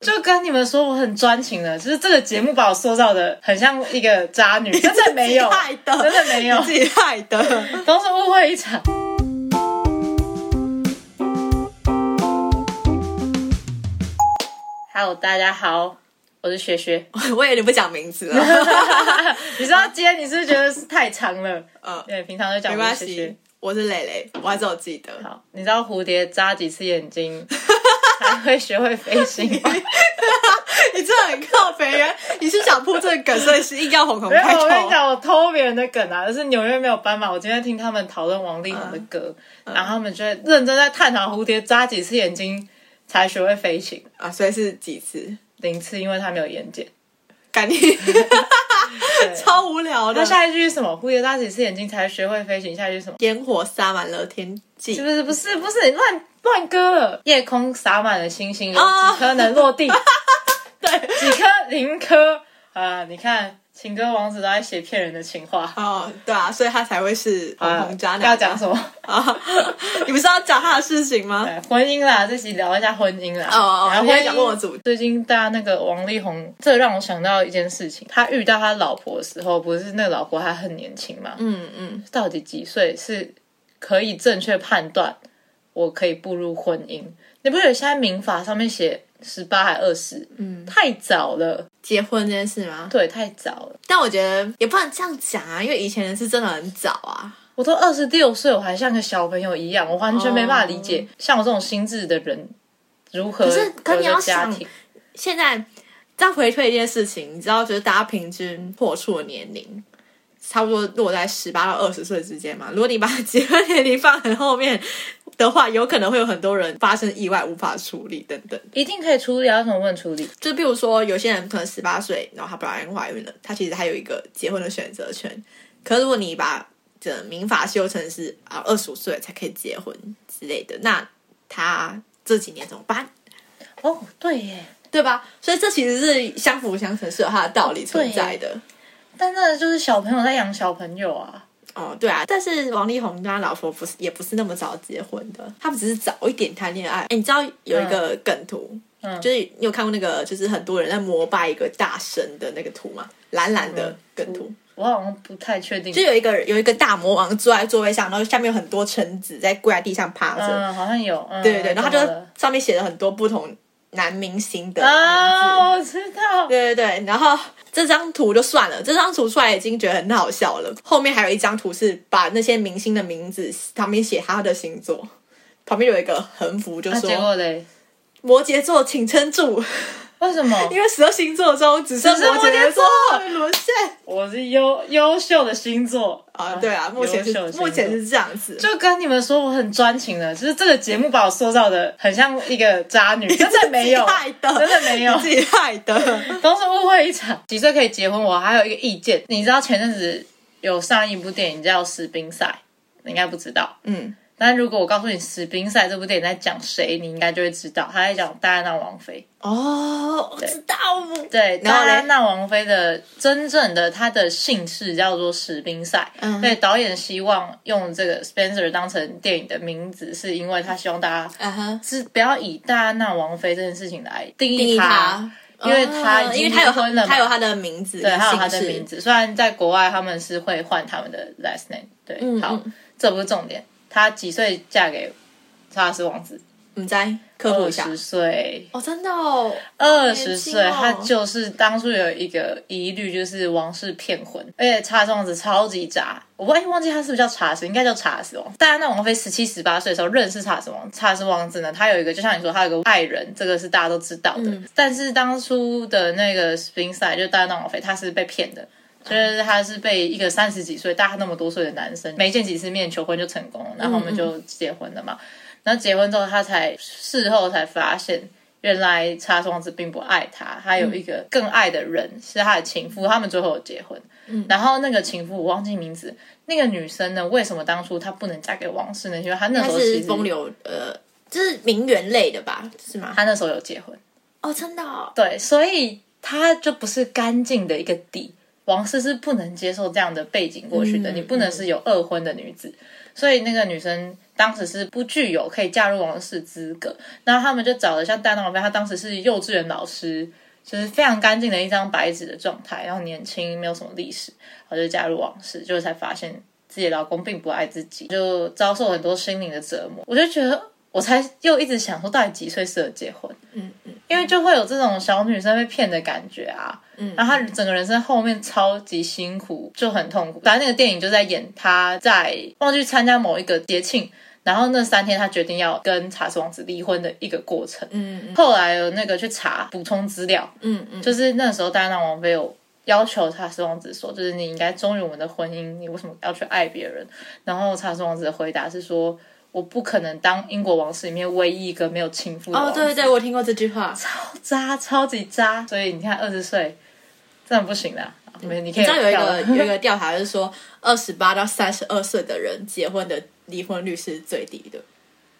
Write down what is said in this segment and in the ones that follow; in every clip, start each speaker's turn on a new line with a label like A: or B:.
A: 就跟你们说我很专情的，就是这个节目把我塑造的很像一个渣女，真的没有，
B: 害的，
A: 真的没有，
B: 自己害的，
A: 都是误会一场。Hello，大家好，我是学学。
B: 我有点不讲名字了，
A: 你知道今天你是不是觉得是太长了？
B: 嗯，
A: 对，平常都讲
B: 没关系。，我是蕾蕾，我还是有记得。
A: 好，你知道蝴蝶扎几次眼睛才会学会飞行吗？
B: 你真的很靠北人，你是想铺这个梗，所以是硬要红红。
A: 我跟你讲，我偷别人的梗啊，就是纽约没有斑马。我今天听他们讨论王力宏的歌，
B: 嗯
A: 然后他们就会认真在探讨蝴蝶眨几次眼睛才学会飞行，
B: 啊，所以是几次？
A: 零次，因为他没有眼睑。
B: 赶紧，超无聊的
A: 那。下一句是什么？蝴蝶眨几次眼睛才学会飞行？下一句是什么？
B: 烟火洒满了天际
A: 是，不是？不是，不是，你乱乱歌了。夜空洒满了星星，有
B: 哦
A: 几颗能落地？
B: 对，
A: 几颗？零颗啊！你看，情歌王子都在写骗人的情话。
B: 哦，对啊，所以他才会是红
A: 啊
B: 红渣男。
A: 要讲什么？
B: 啊？你不是要讲他的事情吗？
A: 对婚姻啦，这期聊一下婚姻啦。
B: 哦哦
A: 然后婚姻
B: 我主
A: 最近大家那个王力宏，这让我想到一件事情，他遇到他老婆的时候，不是那个老婆还很年轻嘛？
B: 嗯嗯，
A: 到底几岁是可以正确判断我可以步入婚姻？你不觉得现在民法上面写十八还二十？嗯，太早了，
B: 结婚这件事吗？
A: 对，太早了。
B: 但我觉得也不能这样讲啊，因为以前人是真的很早啊。
A: 我都二十六岁，我还像个小朋友一样，我完全没办法理解，像我这种心智的人如何
B: 可是可你要想。现在再回推一件事情，你知道，就是大家平均破处的年龄差不多落在十八到二十岁之间嘛。如果你把结婚年龄放很后面的话，有可能会有很多人发生意外无法处理等等。
A: 一定可以处理啊，为什么不能处理？
B: 就比如说，有些人可能十八岁，然后他不小心怀孕了，他其实还有一个结婚的选择权。可是如果你把这民法修成是啊二十五岁才可以结婚之类的，那他这几年怎么办？
A: 哦，对耶，
B: 对吧？所以这其实是相辅相成，是有它的道理存在的。
A: 但那就是小朋友在养小朋友啊。
B: 哦，对啊，但是王力宏跟他老婆不是也不是那么早结婚的，他们只是早一点谈恋爱。哎，你知道有一个梗图，
A: 嗯
B: 就是你有看过那个，就是很多人在膜拜一个大神的那个图吗？蓝蓝的梗图，
A: 我好像不太确定，
B: 就有一个有一个大魔王坐在座位上，然后下面有很多臣子在跪在地上趴着，
A: 嗯，好像有，嗯、
B: 对对对，然后他就上面写了很多不同男明星的。
A: 啊，我知道，
B: 对对对，然后这张图就算了，这张图出来已经觉得很好笑了。后面还有一张图是把那些明星的名字旁边写他的星座，旁边有一个横幅，就
A: 那、
B: 说、
A: 结果嘞？
B: 摩羯座请撑住，
A: 为什么？
B: 因为十二星座中只剩摩羯座沦陷
A: 我是优优秀的星座
B: 啊！对啊，目前是目前是这样子。
A: 就跟你们说我很专情的，就是这个节目把我塑造的很像一个渣女，真的没有真的没有
B: 自己害的。
A: 都是误会一场。几岁可以结婚？我还有一个意见，你知道前阵子有上一部电影叫《士兵赛》，你应该不知道。
B: 嗯，
A: 但如果我告诉你《史宾赛》这部电影在讲谁，你应该就会知道，他在讲戴安娜王妃。
B: 哦，我知道。
A: 对，戴安娜王妃的真正的她的姓氏叫做史宾赛。
B: 嗯
A: 对，导演希望用这个 Spencer 当成电影的名字，是因为他希望大家
B: 啊哈，
A: 是不要以戴安娜王妃这件事情来定
B: 定义。他。
A: 因为他
B: 哦因为他有
A: 离婚了嘛
B: 他有他的名字，
A: 对，他有他的名字。虽然在国外他们是会换他们的 last name，对，好这不是重点。她几岁嫁给查尔斯王子？
B: 你在科普一下
A: 二十岁，
B: 哦，真的哦，
A: 二十岁，
B: 她哦
A: 他就是当初有一个疑虑，就是王室骗婚，而且查尔斯王子超级渣。我忘忘记他是不是叫查尔斯，应该叫查尔斯王。戴安娜王妃十七、十八岁的时候认识查尔斯王，查尔斯王子呢，他有一个就像你说，他有个爱人，这个是大家都知道的。
B: 嗯
A: 但是当初的那个 s p i n s i d e，就戴安娜王妃，她是被骗的。就是他是被一个三十几岁、大他那么多岁的男生，没见几次面求婚就成功了，然后我们就结婚了嘛。然后结婚之后，他才事后才发现，原来查双子并不爱他，他有一个更爱的人、是他的情妇，他们最后有结婚。然后那个情妇我忘记名字，那个女生呢，为什么当初她不能嫁给王室呢？因为她那时候
B: 是风流，呃，就是名媛类的吧，是吗？
A: 她那时候有结婚，
B: 哦，真的哦，
A: 对，所以她就不是干净的一个底。王室是不能接受这样的背景过去的，
B: 嗯
A: 你不能是有二婚的女子。所以那个女生当时是不具有可以嫁入王室资格，然后他们就找了像戴安娜王妃，她当时是幼稚园老师，就是非常干净的一张白纸的状态，然后年轻，没有什么历史，然后就嫁入王室，就才发现自己老公并不爱自己，就遭受很多心灵的折磨。我就觉得，我才又一直想说，到底几岁适合结婚？
B: 嗯嗯，
A: 因为就会有这种小女生被骗的感觉啊。嗯，然后他整个人生后面超级辛苦，就很痛苦。反正那个电影就在演他在忘记参加某一个节庆。然后那三天，他决定要跟查斯王子离婚的一个过程。
B: 嗯嗯
A: 后来有那个去查补充资料，
B: 嗯嗯，
A: 就是那时候戴安娜王妃有要求查斯王子说，就是你应该忠于我们的婚姻，你为什么要去爱别人？然后查斯王子的回答是说，我不可能当英国王室里面唯一一个没有情妇的
B: 哦，
A: 王子。
B: 对对对，我听过这句话。
A: 超渣，超级渣。所以你看，二十岁真的不行啦。没，你可以
B: 你知道有一
A: 跳
B: 个有一个 调查，就是说二十八到三十二岁的人结婚的离婚率是最低的。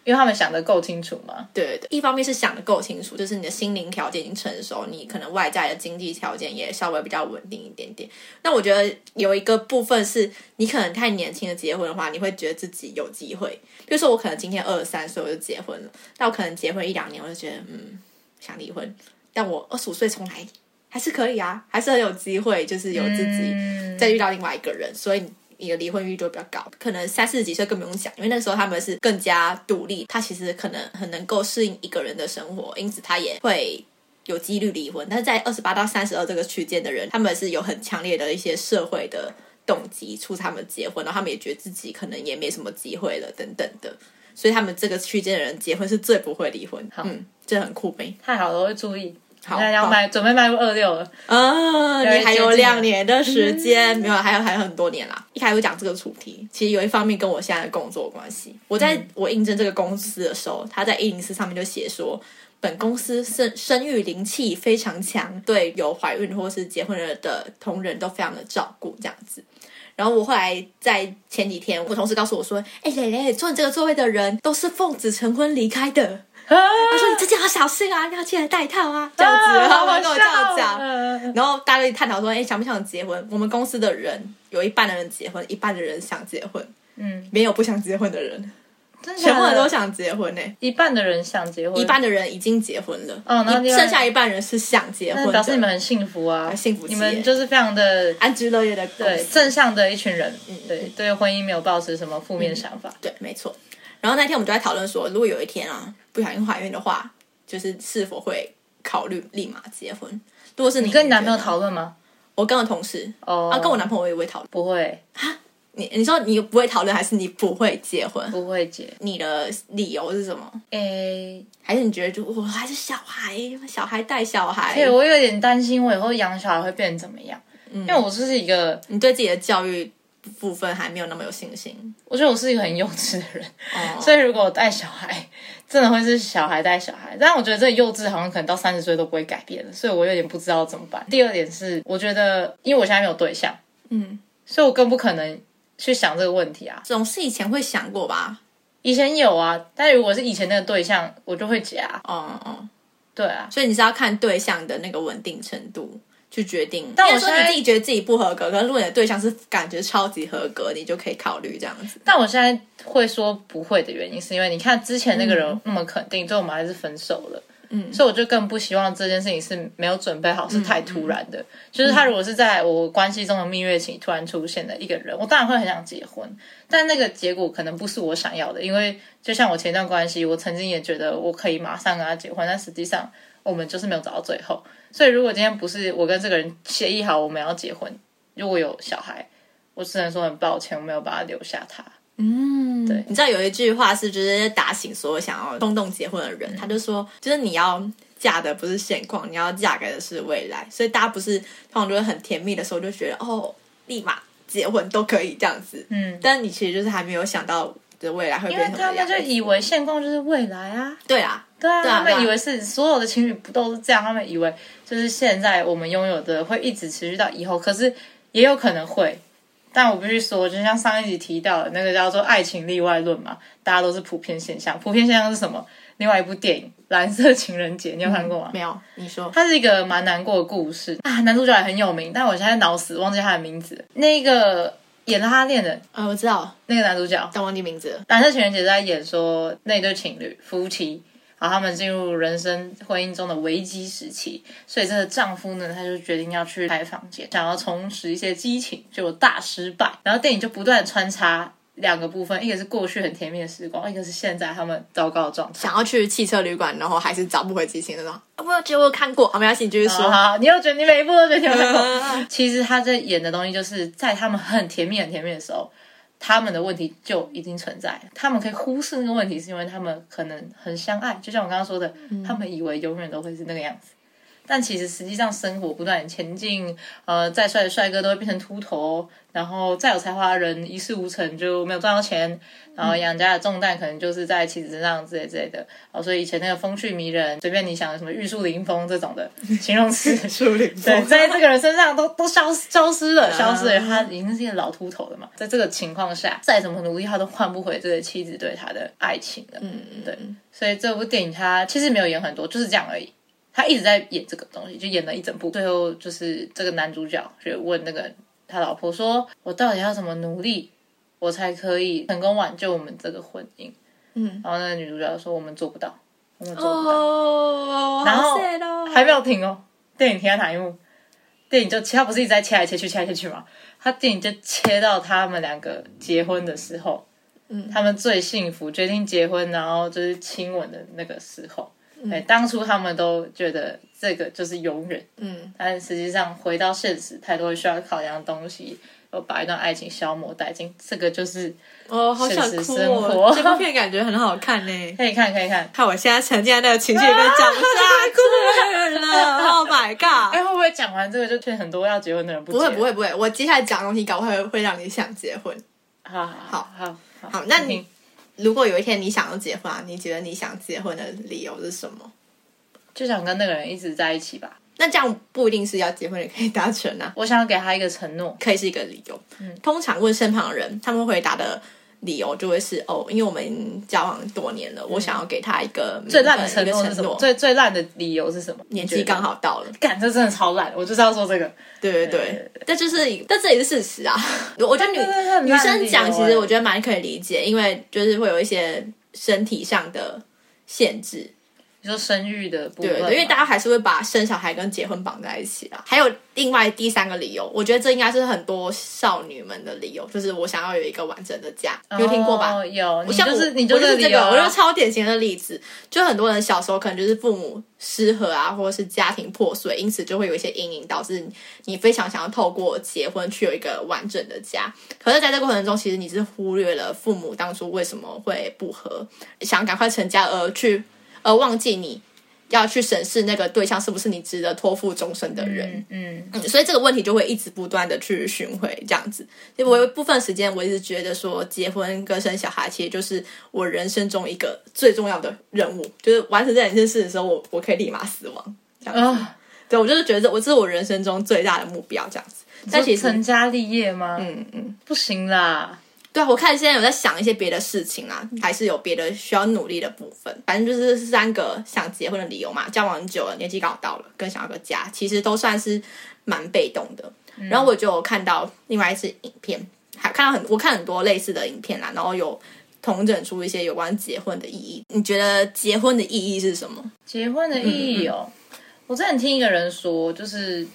A: 因为他们想的够清楚嘛。
B: 对对对，一方面是想的够清楚，就是你的心灵条件已经成熟，你可能外在的经济条件也稍微比较稳定一点点。那我觉得有一个部分是你可能太年轻的结婚的话，你会觉得自己有机会。比如说我可能今天二十三岁我就结婚了，但我可能结婚一两年我就觉得嗯想离婚，但我二十五岁重来还是可以啊，还是很有机会，就是有自己
A: 嗯
B: 再遇到另外一个人，所以你的离婚率就会比较高。可能三四十几岁更不用讲，因为那时候他们是更加独立，他其实可能很能够适应一个人的生活，因此他也会有几率离婚。但是在二十八到三十二这个区间的人，他们是有很强烈的一些社会的动机促使他们结婚，然后他们也觉得自己可能也没什么机会了等等的。所以他们这个区间的人结婚是最不会离婚，嗯，这很酷呗。
A: 太好了，我会注意。
B: 好
A: 现在要迈，准备迈入二六了。
B: 啊，
A: 有
B: 你还有两年的时间，没有，还有还有很多年啦。一开始讲这个主题，其实有一方面跟我现在的工作有关系。我在我应征这个公司的时候，他在一零四上面就写说，本公司生生育灵气非常强，对有怀孕或是结婚了的同仁都非常的照顾，这样子。然后我后来在前几天，我同事告诉我说：“哎、蕾蕾，坐你这个座位的人都是奉子成婚离开的。”他说：“你自己要小心啊，要记得带套啊。”这样子，然后他跟我这样讲。
A: 嗯
B: 然后大家就探讨说，哎，想不想结婚？我们公司的人有一半的人结婚，一半的人想结婚，
A: 嗯，
B: 没有不想结婚的人，
A: 真的
B: 全部人都想结婚呢、
A: 一半的人想结婚，
B: 一半的人已经结婚了，
A: 哦那另外
B: 一剩下一半人是想结婚
A: 表示你们很幸福啊，
B: 幸福
A: 你们就是非常的
B: 安居乐业的公
A: 对
B: 司。
A: 正向的一群人，
B: 嗯
A: 对对婚姻没有抱持什么负面想法。
B: 对，没错。然后那天我们就在讨论说，如果有一天啊不小心怀孕的话，就是是否会考虑立马结婚？如果是你
A: 你跟你男朋友讨论吗？
B: 我跟我同事
A: 哦，
B: 啊，跟我男朋友我也会讨论。
A: 不会
B: 你你说你不会讨论，还是你不会结婚？
A: 不会结，
B: 你的理由是什么？
A: 诶，
B: 还是你觉得就我还是小孩，小孩带小孩？
A: 对我有点担心，我以后养小孩会变成怎么样？因为我就是一个，
B: 你对自己的教育部分还没有那么有信心
A: 我觉得我是一个很幼稚的人，
B: 哦。
A: 所以如果我带小孩，真的会是小孩带小孩。但我觉得这个幼稚好像可能到三十岁都不会改变了，所以我有点不知道怎么办。第二点是，我觉得因为我现在没有对象，
B: 嗯，
A: 所以我更不可能去想这个问题啊。
B: 总是以前会想过吧？
A: 以前有啊，但如果是以前那个对象，我就会夹。
B: 哦哦，
A: 对啊，
B: 所以你是要看对象的那个稳定程度去决定。
A: 但我
B: 说
A: 现在
B: 你自己觉得自己不合格，可是如果你的对象是感觉超级合格，你就可以考虑这样子。
A: 但我现在会说不会的原因，是因为你看之前那个人那么肯定，最后我们还是分手了。
B: 嗯
A: 所以我就更不希望这件事情是没有准备好，是太突然的。就是他如果是在我关系中的蜜月期突然出现的一个人，我当然会很想结婚，但那个结果可能不是我想要的。因为就像我前段关系，我曾经也觉得我可以马上跟他结婚，但实际上我们就是没有走到最后。所以如果今天不是我跟这个人协议好我们要结婚，如果有小孩，我只能说很抱歉，我没有把他留下他。
B: 嗯，
A: 对
B: 你知道有一句话是，就是打醒所有想要冲动结婚的人，他就说，就是你要嫁的不是现况，你要嫁给的是未来。所以大家不是通常就会很甜蜜的时候就觉得，哦，立马结婚都可以这样子。
A: 嗯，
B: 但你其实就是还没有想到的未来会
A: 因为
B: 变成什么样
A: 他们就以为现况就是未来啊。
B: 对啊，
A: 对啊，
B: 对啊对啊
A: 他们以为是所有的情侣不都是这样？他们以为就是现在我们拥有的会一直持续到以后，可是也有可能会。但我必须说，就像上一集提到的那个叫做“爱情例外论”嘛，大家都是普遍现象。普遍现象是什么？另外一部电影《蓝色情人节》，你有看过吗？
B: 没有，你说，
A: 它是一个蛮难过的故事啊，男主角也很有名，但我现在脑死忘记他的名字。那个演了他恋人
B: 呃，我知道，
A: 那个男主角，
B: 但忘记名字了。
A: 蓝色情人节在演说那对情侣夫妻，然后他们进入人生婚姻中的危机时期，所以这个丈夫呢，他就决定要去开房间，想要重拾一些激情，结果大失败。然后电影就不断穿插两个部分，一个是过去很甜蜜的时光，一个是现在他们糟糕的状态。
B: 想要去汽车旅馆，然后还是找不回激情那种。啊我觉得我有看过，好，没关系，你继续说。
A: 好，你又觉得你每一部都觉得你有看过？其实他在演的东西，就是在他们很甜蜜、很甜蜜的时候，他们的问题就已经存在。他们可以忽视那个问题，是因为他们可能很相爱，就像我刚刚说的，他们以为永远都会是那个样子。但其实实际上生活不断前进，呃，再帅的帅哥都会变成秃头，然后再有才华的人一事无成就没有赚到钱，然后养家的重担可能就是在妻子身上之类之类的。哦，所以以前那个风趣迷人，随便你想什么玉树临风这种的 形容词，对，在这个人身上都都消失消失了，消失了。他已经是一个老秃头了嘛，在这个情况下，再怎么努力，他都换不回这个妻子对他的爱情了。
B: 嗯，
A: 对，所以这部电影他其实没有演很多，就是这样而已。他一直在演这个东西，就演了一整部。最后就是这个男主角就问那个他老婆说：“我到底要怎么努力，我才可以成功挽救我们这个婚姻？”
B: 嗯，
A: 然后那个女主角说：“我们做不到，我们做不到。
B: 哦，
A: 然后还没有停哦，电影停在哪一幕？电影就切，他不是一直在切来切去，切来切去吗？他电影就切到他们两个结婚的时候，
B: 嗯
A: 他们最幸福，决定结婚，然后就是亲吻的那个时候。对，当初他们都觉得这个就是永远，
B: 嗯，
A: 但实际上回到现实，太多需要考量的东西，又把一段爱情消磨殆尽，这个就是
B: 哦，好想哭
A: 现实生
B: 哦！
A: 活
B: 这部片感觉很好看呢。
A: 可以看可以看。
B: 看我现在沉浸在那个情绪里面讲不下去了，Oh my god！
A: 哎，会不会讲完这个就劝很多要结婚的人不结？
B: 不会不会不会，我接下来讲的东西搞不好会会让你想结婚。
A: 好好好好好
B: 好那你
A: 听
B: 如果有一天你想要结婚啊，你觉得你想结婚的理由是什么？
A: 就想跟那个人一直在一起吧。
B: 那这样不一定是要结婚也可以达成啊，
A: 我想给他一个承诺，
B: 可以是一个理由。嗯，通常问身旁的人，他们回答的理由就会是哦，因为我们交往多年了，我想要给他一个
A: 嗯最烂的承诺是什么？
B: 承诺
A: 最最烂的理由是什么？
B: 年纪刚好到了。
A: 干，这真的超烂！我就是要说这个。
B: 对对对，但就是但这也是事实啊。我觉得女女生讲，其
A: 欸
B: 实我觉得蛮可以理解，因为就是会有一些身体上的限制。
A: 你说生育的部分吗，
B: 对对，因为大家还是会把生小孩跟结婚绑在一起啊。还有另外第三个理由，我觉得这应该是很多少女们的理由，就是我想要有一个完整的家，你有听过吧？
A: 哦有，
B: 我
A: 就是你
B: 我就是这个，我就是超典型的例子。就很多人小时候可能就是父母失和啊，或者是家庭破碎，因此就会有一些阴影，导致你非常想要透过结婚去有一个完整的家。可是在这个过程中，其实你是忽略了父母当初为什么会不和，想赶快成家而去，而忘记你要去审视那个对象是不是你值得托付终身的人。
A: 嗯嗯，
B: 嗯，所以这个问题就会一直不断的去巡回这样子。因为我有一部分时间，我一直觉得说，结婚跟生小孩其实就是我人生中一个最重要的任务，就是完成这两件事的时候，我我可以立马死亡。这样子，
A: 啊，
B: 对我就是觉得我这是我人生中最大的目标，这样子。但其
A: 你
B: 实
A: 成家立业吗？
B: 嗯嗯，
A: 不行啦，
B: 对啊，我看现在有在想一些别的事情啊，还是有别的需要努力的部分。反正就是三个想结婚的理由嘛，交往很久了，年纪刚好到了，跟想要个家，其实都算是蛮被动的。然后我就有看到另外一支影片，还看到很我看很多类似的影片啦，然后有统整出一些有关结婚的意义。你觉得结婚的意义是什么？
A: 结婚的意义哦，我之前听一个人说，就是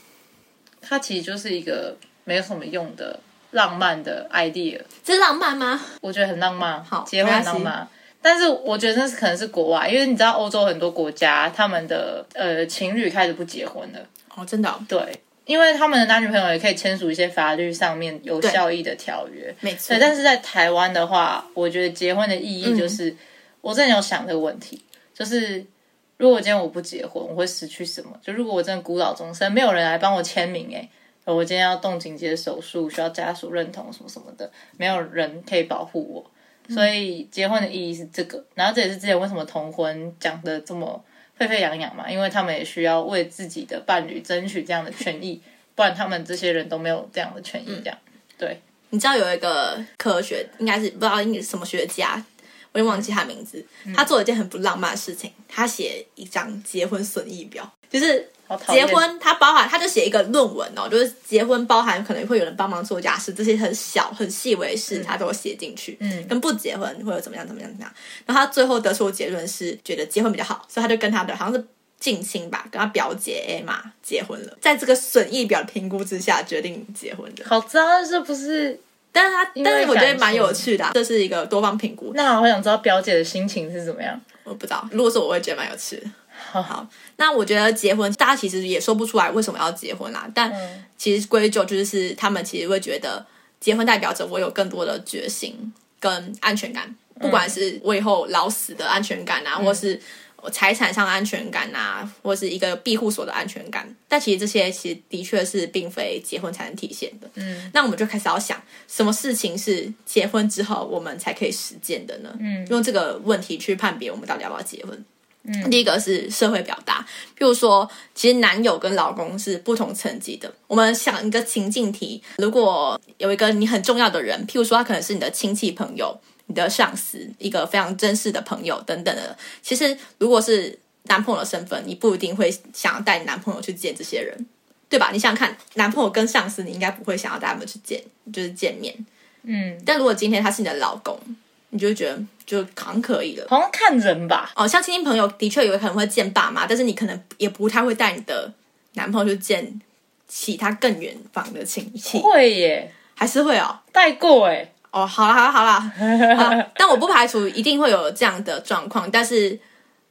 A: 他其实就是一个没有什么用的浪漫的 idea，
B: 这是浪漫吗？
A: 我觉得很浪漫，
B: 好
A: 结婚浪漫。但是我觉得那是可能是国外，因为你知道欧洲很多国家，他们的呃情侣开始不结婚了，
B: 哦，真的、哦，
A: 对，因为他们的男女朋友也可以签署一些法律上面有效益的条约，
B: 没错
A: 对。。但是在台湾的话，我觉得结婚的意义就是，
B: 嗯
A: 我真的有想这个问题，就是如果今天我不结婚，我会失去什么？就如果我真的孤老终生，没有人来帮我签名、欸，我今天要动紧急的手术，需要家属认同什么什么的，没有人可以保护我。所以结婚的意义是这个，然后这也是之前为什么同婚讲的这么沸沸扬扬嘛，因为他们也需要为自己的伴侣争取这样的权益，不然他们这些人都没有这样的权益。这样，对，
B: 你知道有一个科学，应该是不知道应该是什么学家，我我也忘记他名字。他做了一件很不浪漫的事情，他写一张结婚损益表，就是结婚，他包含他就写一个论文哦，就是结婚包含可能会有人帮忙做家事，这些很小很细微的事，他都有写进去。
A: 嗯
B: 跟不结婚会有怎么样怎么样怎么样。然后他最后得出的结论是觉得结婚比较好，所以他就跟他的好像是近亲吧，跟他表姐 A 玛结婚了，在这个损益表评估之下决定结婚的。
A: 好脏，这不是？
B: 但是他，但是我觉得蛮有趣的啊、这是一个多方评估。
A: 那我想知道表姐的心情是怎么样。
B: 我不知道，如果是我，我会觉得蛮有趣的。
A: 好
B: 好，那我觉得结婚，大家其实也说不出来为什么要结婚啦。但
A: 嗯
B: 其实归咎就是他们其实会觉得，结婚代表着我有更多的决心跟安全感，不管是我以后老死的安全感啊，或是我财产上的安全感啊，或是一个庇护所的安全感。但其实这些其实的确是并非结婚才能体现的。
A: 嗯
B: 那我们就开始要想，什么事情是结婚之后我们才可以实践的呢？
A: 嗯
B: 用这个问题去判别我们到底要不要结婚。嗯，第一个是社会表达，譬如说，其实男友跟老公是不同层级的。我们想一个情境题，如果有一个你很重要的人，譬如说他可能是你的亲戚朋友、你的上司、一个非常珍视的朋友等等的，其实如果是男朋友的身份，你不一定会想要带你男朋友去见这些人，对吧？你想想看，男朋友跟上司，你应该不会想要带他们去见，就是见面。
A: 嗯，
B: 但如果今天他是你的老公，你就会觉得就好像可以了。
A: 好像看人吧。
B: 哦，像亲戚朋友的确有可能会见爸妈，但是你可能也不太会带你的男朋友去见其他更远方的亲戚，
A: 会耶，
B: 还是会哦。
A: 带过哎。
B: 哦，好啦好啦好啦，好啦 但我不排除一定会有这样的状况，但是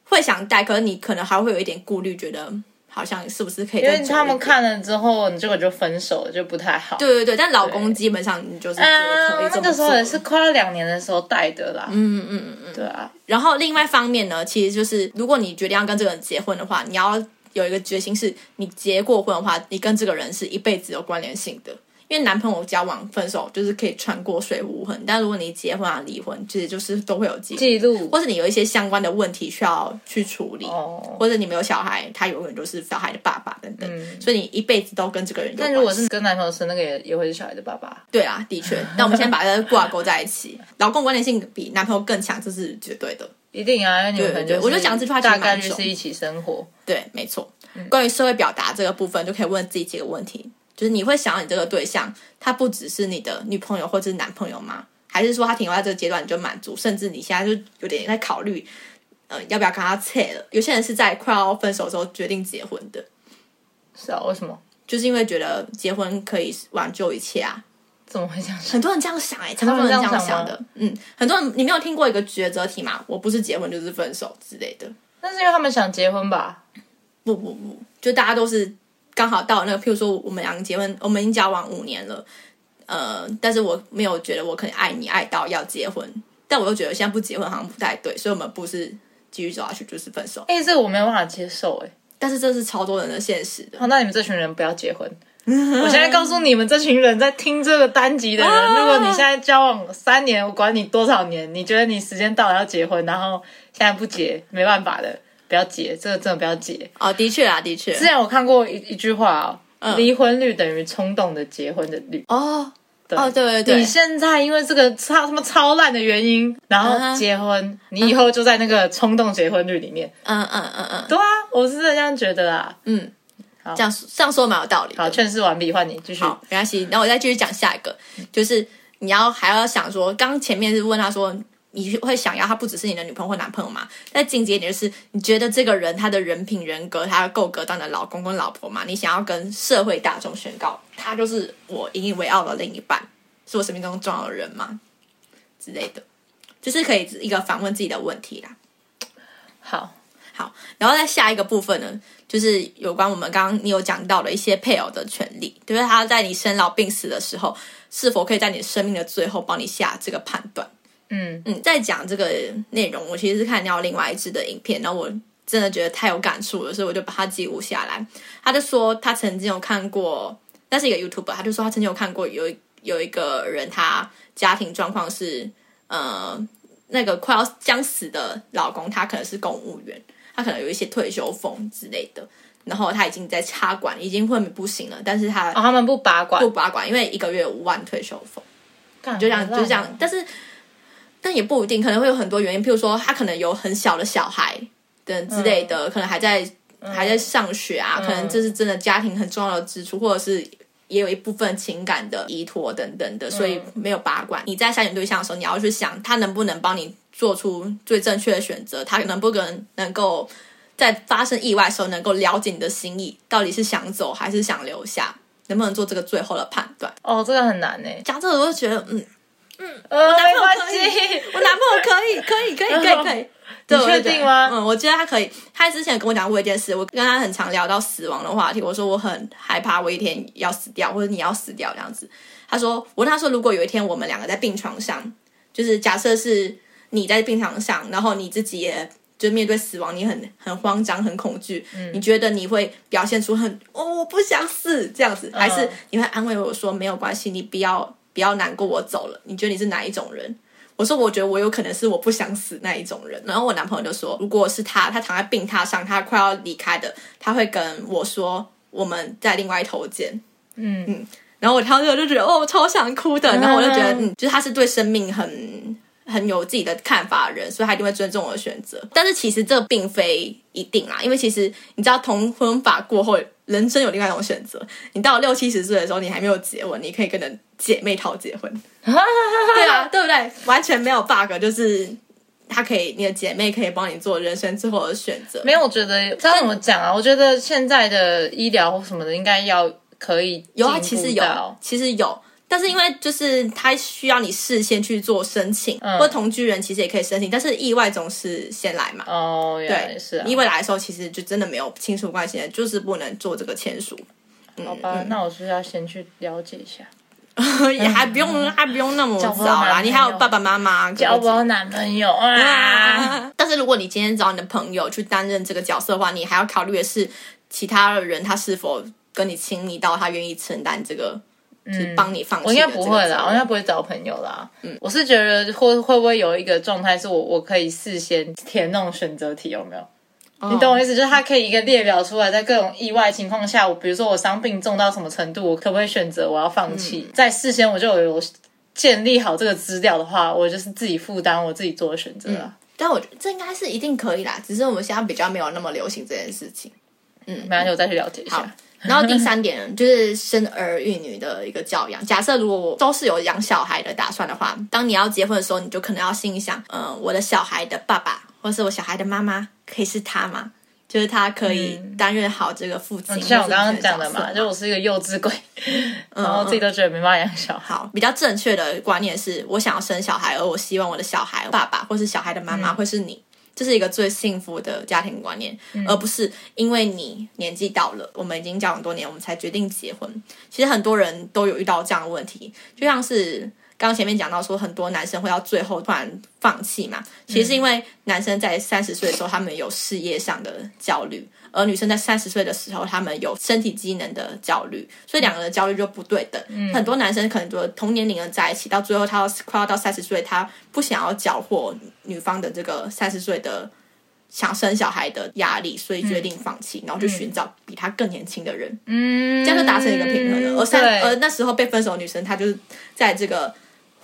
B: 会想带，可是你可能还会有一点顾虑，觉得好像是不是可以
A: 因为？他们看了之后，你这个就分手了，就不太好。
B: 对对对，但老公基本上你就是觉得可以
A: 嗯，
B: 这么做
A: 那个时候也是快要两年的时候带的啦。
B: 嗯嗯嗯嗯。
A: 对啊，
B: 然后另外一方面呢，其实就是如果你决定要跟这个人结婚的话，你要有一个决心，是你结过婚的话，你跟这个人是一辈子有关联性的。因为男朋友交往、分手就是可以穿过水无痕，但如果你结婚啊、离婚，其实就是都会有记录，
A: 记录
B: 或是你有一些相关的问题需要去处理，
A: 哦。
B: 或者你没有小孩，他永远都是小孩的爸爸等等，所以你一辈子都跟这个人有。
A: 但如果是跟男朋友生，那个也也会是小孩的爸爸。
B: 对啊，的确，那我们先把这个挂钩在一起，老公关联性比男朋友更强，这是绝对的。
A: 一定啊，因为你们
B: 对对我就讲这句话
A: 大概率是一起生活。
B: 对，没错。关于社会表达这个部分，就可以问自己几个问题：就是你会想要你这个对象，他不只是你的女朋友或者是男朋友吗？还是说他停留在这个阶段你就满足，甚至你现在就有点在考虑，呃，要不要跟他切了？有些人是在快要分手的时候决定结婚的，
A: 是啊，为什么？
B: 就是因为觉得结婚可以挽救一切啊。
A: 怎么会这样想？
B: 很多人这样想哎、欸，超多人这样想的。嗯，很多人你没有听过一个抉择题吗？我不是结婚就是分手之类的。
A: 那是因为他们想结婚吧？
B: 不不不，就大家都是刚好到那个，譬如说我们两个结婚，我们已经交往五年了，呃，但是我没有觉得我可能爱你爱到要结婚，但我又觉得现在不结婚好像不太对，所以我们不是继续走下去就是分手。
A: 哎、这个我没有办法接受哎、
B: 但是这是超多人的现实的。
A: 好，那你们这群人不要结婚。我现在告诉你们，这群人在听这个单集的人，
B: 啊
A: 如果你现在交往三年，我管你多少年，你觉得你时间到了要结婚，然后现在不结，没办法的，不要结，这个真的不要结。
B: 哦，的确啊，的确。
A: 之前我看过一一句话
B: 嗯
A: 哦，离婚率等于冲动的结婚的率。
B: 哦哦，对对对，
A: 你现在因为这个超他妈超烂的原因，然后结婚，你以后就在那个冲动结婚率里面。
B: 嗯嗯嗯嗯
A: 对啊，我是这样觉得啊。
B: 嗯，这样这样说蛮有道理。
A: 好，劝世完毕，换你继续。
B: 好，没关系。那我再继续讲下一个，就是你要还要想说，刚前面是问他说，你会想要他不只是你的女朋友或男朋友吗？再进阶一点就是，你觉得这个人他的人品人格，他够格当你的老公跟老婆吗？你想要跟社会大众宣告，他就是我引以为傲的另一半，是我生命中重要的人吗？之类的，就是可以一个反问自己的问题啦。
A: 好，
B: 好，然后在下一个部分呢，就是有关我们刚刚你有讲到的一些配偶的权利，就是他在你生老病死的时候，是否可以在你生命的最后帮你下这个判断。
A: 嗯，
B: 嗯，在讲这个内容，我其实是看到另外一支的影片，然后我真的觉得太有感触了，所以我就把它记录下来。他就说他曾经有看过，那是一个 YouTuber，他就说他曾经有看过有有一个人，他家庭状况是呃那个快要将死的老公，他可能是公务员，他可能有一些退休风之类的，然后他已经在插管，已经昏迷不醒了，但是他
A: 哦，他们不拔管
B: 不，拔管，因为一个月五万退休风。
A: 干
B: 就这样，就这样。但是但也不一定，可能会有很多原因，譬如说他可能有很小的小孩等之类的，可能还在还在上学啊，可能这是真的家庭很重要的支出，或者是。也有一部分情感的依托等等的，所以没有把管。你在筛选对象的时候，你要去想他能不能帮你做出最正确的选择，他能不能能够在发生意外的时候能够了解你的心意，到底是想走还是想留下，能不能做这个最后的判断？
A: 哦，这个很难呢。
B: 讲这个我就觉得，嗯
A: 嗯，我男朋友
B: 可以，我男朋友可以，可以，可以，可以，可以。
A: 你确定吗？
B: 嗯，我觉得他可以。他之前跟我讲过一件事，我跟他很常聊到死亡的话题。我说我很害怕我一天要死掉，或者你要死掉这样子。他说，我跟他说，如果有一天我们两个在病床上，就是假设是你在病床上，然后你自己也就面对死亡，你很很慌张、很恐惧。嗯，你觉得你会表现出很哦，我不想死这样子，还是你会安慰我说没有关系，你不要不要难过，我走了。你觉得你是哪一种人？我说，我觉得我有可能是我不想死那一种人。然后我男朋友就说，如果是他，他躺在病榻上，他快要离开的，他会跟我说，我们在另外一头见。嗯嗯。然后我听到这个就觉得，哦，超想哭的。然后我就觉得，嗯，就是他是对生命很很有自己的看法的人，所以他一定会尊重我的选择。但是其实这并非一定啦，因为其实你知道，同婚法过后。人生有另外一种选择，你到六七十岁的时候，你还没有结婚，你可以跟你姐妹淘结婚，对啊，对不对？完全没有 bug，就是他可以，你的姐妹可以帮你做人生最后的选择。
A: 没有，我觉得他怎么讲啊？我觉得现在的医疗或什么的，应该要可以
B: 有啊，其实有，其实有。但是因为就是他需要你事先去做申请，或同居人其实也可以申请，但是意外总是先来嘛。
A: 哦，对，是
B: 意外来的时候，其实就真的没有亲属关系，就是不能做这个签署。
A: 好吧，那我是要先去了解一下，
B: 也还不用，还不用那么早啦。你还有爸爸妈妈，
A: 交不到男朋友啊。
B: 但是如果你今天找你的朋友去担任这个角色的话，你还要考虑的是其他的人他是否跟你亲密到他愿意承担这个。嗯，帮你放弃。
A: 我应该不会啦，我应该不会找朋友啦。嗯，我是觉得会会不会有一个状态，是我我可以事先填那种选择题，有没有？你懂我意思？就是它可以一个列表出来，在各种意外情况下，我比如说我伤病重到什么程度，我可不可以选择我要放弃？在事先我就有建立好这个资料的话，我就是自己负担我自己做的选择啊。
B: 但我觉得这应该是一定可以啦，只是我们现在比较没有那么流行这件事情。
A: 嗯，没关系，我再去了解一下。
B: 然后第三点 就是生儿育女的一个教养。假设如果我都是有养小孩的打算的话，当你要结婚的时候，你就可能要心想：嗯，我的小孩的爸爸，或是我小孩的妈妈，可以是他吗？就是他可以担任好这个父亲。
A: 像我刚刚讲的嘛，就我是一个幼稚鬼，然后自己都觉得没办法养小孩。
B: 比较正确的观念是我想要生小孩，而我希望我的小孩爸爸或是小孩的妈妈会是你。这是一个最幸福的家庭观念，而不是因为你年纪到了，我们已经交往多年，我们才决定结婚。其实很多人都有遇到这样的问题，就像是刚刚前面讲到说，很多男生会到最后突然放弃嘛，其实是因为男生在三十岁的时候，他们有事业上的焦虑。而女生在三十岁的时候，他们有身体机能的焦虑，所以两个人的焦虑就不对等。很多男生可能就同年龄的在一起，到最后他要快要到三十岁，他不想要缴获女方的这个三十岁的想生小孩的压力，所以决定放弃，然后去寻找比他更年轻的人。嗯，这样就达成一个平衡了。而三而那时候被分手的女生，她就是在这个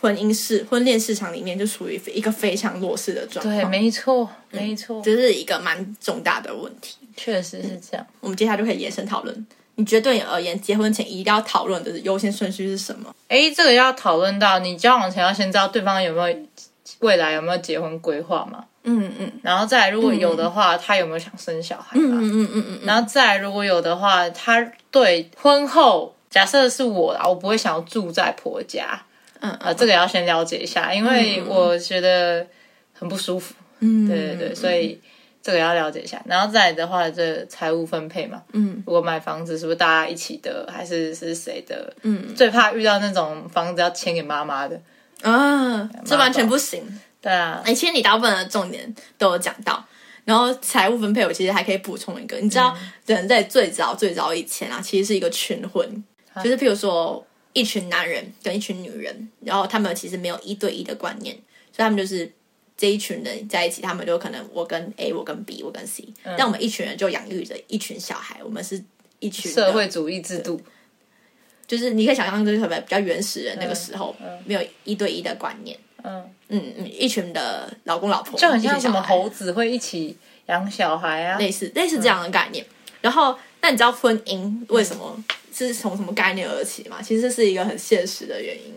B: 婚姻市婚恋市场里面就属于一个非常弱势的状态。
A: 对，没错，没错，
B: 这是一个蛮重大的问题。
A: 确实是这样，
B: 我们接下来就可以延伸讨论。你觉得对你而言，结婚前一定要讨论的优先顺序是什么？
A: 哎，这个要讨论到你交往前要先知道对方有没有未来有没有结婚规划嘛？嗯嗯。然后再如果有的话，他有没有想生小孩？嗯嗯嗯嗯。然后再如果有的话，他对婚后假设是我啦，我不会想要住在婆家。嗯啊，这个要先了解一下，因为我觉得很不舒服。嗯，对对对，所以。这个要了解一下，然后再来的话，这财务分配嘛，嗯，如果买房子是不是大家一起的，还是是谁的？嗯，最怕遇到那种房子要签给妈妈的。
B: 啊，这完全不行。
A: 对啊，
B: 其实你大部分的重点都有讲到，然后财务分配，我其实还可以补充一个，你知道，人在最早最早以前啊，其实是一个群婚，就是譬如说一群男人跟一群女人，然后他们其实没有一对一的观念，所以他们就是。这一群人在一起，他们就可能我跟 A，我跟 B，我跟 C，但我们一群人就养育着一群小孩。我们是一群
A: 社会主义制度，
B: 就是你可以想象，就是比较原始人那个时候没有一对一的观念，
A: 嗯，
B: 嗯嗯，一群的老公老婆
A: 就很像什么猴子会一起养小孩啊。
B: 类似类似这样的概念。然后，那你知道婚姻为什么是从什么概念而起嘛？其实是一个很现实的原因。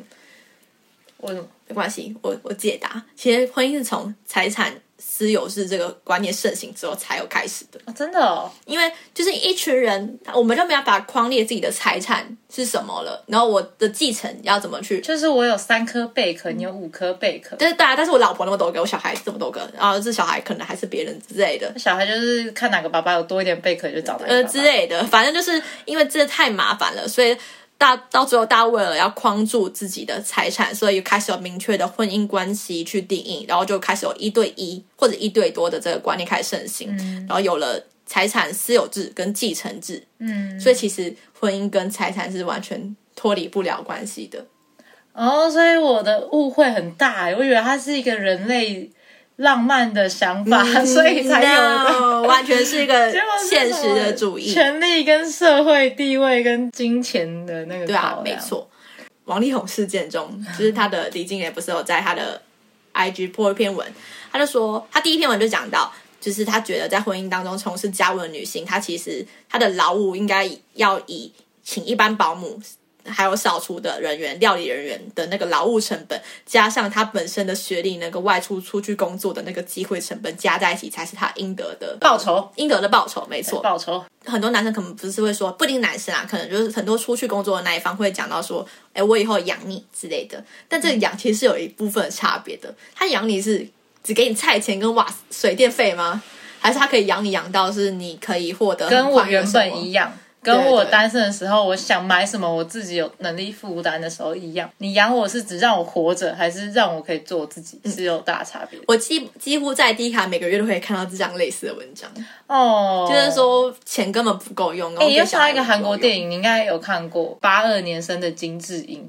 A: 为什么？
B: 没关系，我我解答。其实婚姻是从财产私有制这个观念盛行之后才有开始的。
A: 啊，真的哦，
B: 因为就是一群人，我们就没有办法框列自己的财产是什么了，然后我的继承要怎么去。
A: 就是我有三颗贝壳，你有五颗贝壳，
B: 但是大家，但是我老婆那么多个，我小孩这么多个，然后这小孩可能还是别人之类的，
A: 小孩就是看哪个爸爸有多一点贝壳就找哪个
B: 呃之类的，反正就是因为这太麻烦了，所以大到最后，大家为了要框住自己的财产，所以开始有明确的婚姻关系去定义，然后就开始有一对一或者一对多的这个观念开始盛行，然后有了财产私有制跟继承制，
A: 嗯，
B: 所以其实婚姻跟财产是完全脱离不了关系的。
A: 哦，所以我的误会很大，我以为它是一个人类浪漫的想法，所以才有的。
B: 嗯 No，完全是一个 现实的主义。
A: 权力跟社会地位跟金钱的那个
B: 对啊没。错。王力宏事件中，就是他的李静也不是有在他的 IG 破一篇文，他就说他第一篇文就讲到，就是他觉得在婚姻当中从事家务的女性，她其实她的劳务应该要以请一般保姆。还有扫除的人员、料理人员的那个劳务成本，加上他本身的学历，能够外出出去工作的那个机会成本加在一起，才是他应得的
A: 报酬，
B: 应得的报酬。没错，
A: 报酬，
B: 很多男生可能不是会说，不一定男生啊，可能就是很多出去工作的那一方会讲到说，哎，我以后养你之类的。但这个养其实是有一部分的差别的，他养你是只给你菜钱跟瓦水电费吗？还是他可以养你养到是你可以获得
A: 跟我原本一
B: 样？
A: 样。跟我
B: 对
A: 单身的时候，我想买什么，我自己有能力负担的时候一样。你养我是只让我活着，还是让我可以做我自己，是有大差别的。
B: 我几几乎在低卡每个月都可以看到这样类似的文章，
A: 哦，
B: 就是说钱根本不够用。
A: 哎，又想到一个韩国电
B: 影
A: 影，你应该有看过《八二年生的金智英》。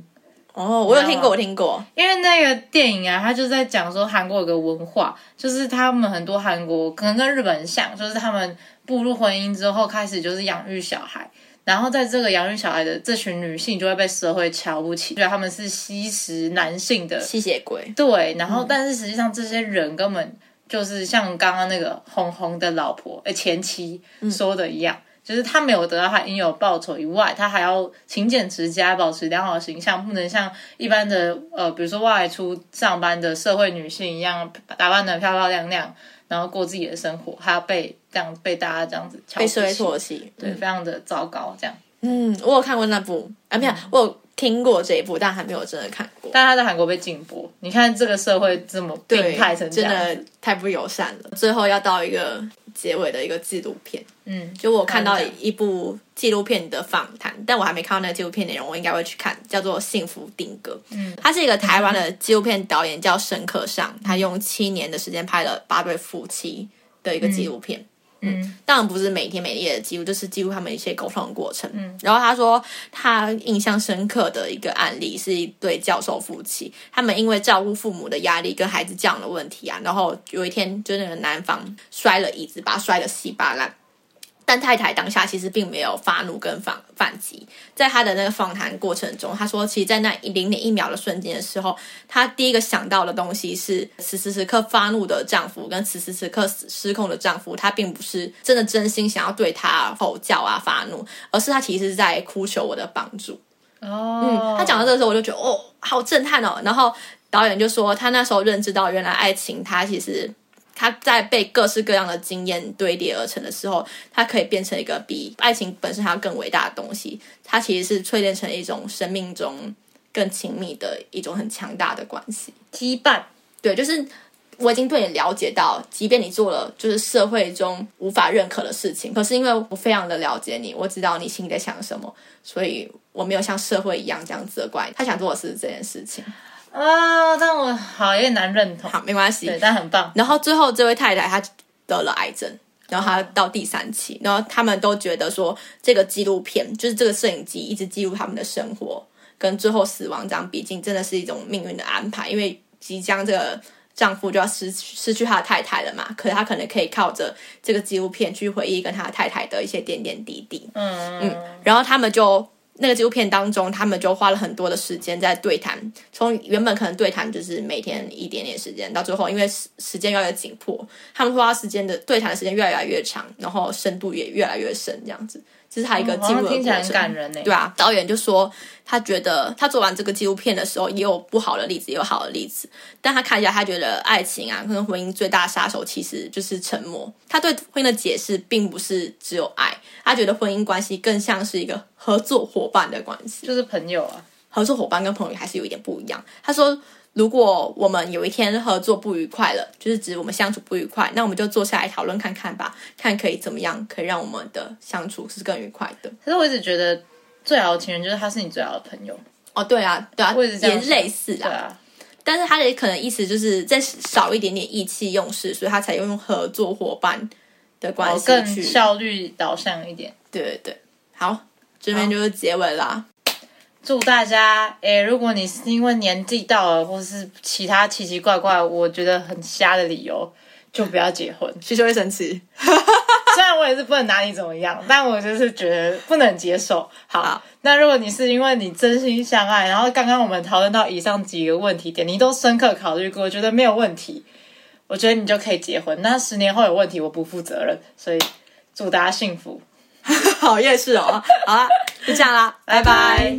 B: 哦，我有听过，我听过。
A: 因为那个电影啊，他就在讲说韩国有个文化，就是他们很多韩国可能跟日本很像，就是他们步入婚姻之后开始就是养育小孩，然后在这个养育小孩的这群女性就会被社会瞧不起，觉得他们是吸食男性的，
B: 吸血鬼，
A: 对，然后但是实际上这些人根本就是像刚刚那个红红的老婆，呃前妻说的一样。就是他没有得到他应有报酬以外，他还要勤俭持家，保持良好的形象，不能像一般的呃，比如说外出上班的社会女性一样打扮的漂漂亮亮，然后过自己的生活，还要被这样被大家这样子
B: 被社会
A: 起，
B: 唾弃。
A: 对，非常的糟糕这样。
B: 嗯，我有看过那部，啊，没有，我有听过这一部，但还没有真的看过。
A: 但他在韩国被禁播，你看这个社会这么病态成这
B: 真
A: 样真，
B: 的太不友善了。最后要到一个结尾的一个纪录片，
A: 嗯，
B: 就我看到一部纪录片的访谈，但我还没看到那个纪录片内容，我应该会去看，叫做《幸福定格》。
A: 嗯，
B: 他是一个台湾的纪录片导演，叫沈可尚，他用七年的时间拍了八对夫妻的一个纪录片。
A: 嗯
B: 当然不是每天每夜的记录，就是记录他们一些沟通的过程。嗯，然后他说他印象深刻的一个案例是一对教授夫妻，他们因为照顾父母的压力跟孩子这样的问题啊，然后有一天就那个男方摔了椅子，把他摔得稀巴烂。但太太当下其实并没有发怒跟反反击，在她的那个访谈过程中，她说，其实，在那一零点一秒的瞬间的时候，她第一个想到的东西是，此时此刻发怒的丈夫跟此时此刻失控的丈夫，他并不是真的真心想要对他吼叫啊发怒，而是他其实是在哭求我的帮助。
A: 哦，
B: 嗯，他讲到这个时候，我就觉得哦，好震撼哦。然后导演就说，他那时候认知到，原来爱情它其实他在被各式各样的经验堆叠而成的时候，它可以变成一个比爱情本身还要更伟大的东西。它其实是淬炼成一种生命中更亲密的一种很强大的关系。
A: 羁绊，
B: 对，就是我已经对你了解到，即便你做了就是社会中无法认可的事情，可是因为我非常的了解你，我知道你心里在想什么，所以我没有像社会一样这样责怪你。他想做的是这件事情。
A: 啊，但我好有点难认同。
B: 好，没关系。
A: 对，但很棒。
B: 然后最后这位太太她得了癌症，然后她到第三期，然后他们都觉得说这个纪录片就是这个摄影机一直记录他们的生活跟最后死亡这样，毕竟真的是一种命运的安排，因为即将这个丈夫就要失失去他的太太了嘛，可是他可能可以靠着这个纪录片去回忆跟他太太的一些点点滴滴。
A: 嗯
B: 嗯，然后他们就那个纪录片当中，他们就花了很多的时间在对谈，从原本可能对谈就是每天一点点时间，到最后因为时时间越来越紧迫，他们花时间的对谈的时间越来越长，然后深度也越来越深，这样子。这是他一个记录的
A: 听起来很感人呢。
B: 对啊，导演就说他觉得他做完这个纪录片的时候，也有不好的例子，也有好的例子。但他看一下，他觉得爱情啊，跟婚姻最大的杀手其实就是沉默。他对婚姻的解释并不是只有爱，他觉得婚姻关系更像是一个合作伙伴的关系。
A: 就是朋友啊。
B: 合作伙伴跟朋友还是有一点不一样。他说，如果我们有一天合作不愉快了，就是指我们相处不愉快，那我们就坐下来讨论看看吧，看可以怎么样，可以让我们的相处是更愉快的。
A: 可是我一直觉得最好的情人就是他是你最好的朋友，
B: 哦，对啊，对啊，
A: 我也是
B: 类似啦。
A: 对啊，
B: 但是他的可能意思就是再少一点点意气用事，所以他才用合作伙伴的关
A: 哦更
B: 系去。
A: 效率导向一点。
B: 对对对，好，这边就是结尾啦。
A: 祝大家，诶，如果你是因为年纪到了，或是其他奇奇怪怪，我觉得很瞎的理由，就不要结婚。
B: 需求会生气。
A: 虽然我也是不能拿你怎么样，但我就是觉得不能接受。好，
B: 好
A: 那如果你是因为你真心相爱，然后刚刚我们讨论到以上几个问题点，你都深刻考虑过，觉得没有问题，我觉得你就可以结婚。那十年后有问题，我不负责任。所以祝大家幸福，
B: 好夜市哦，好啦，就这样啦，拜拜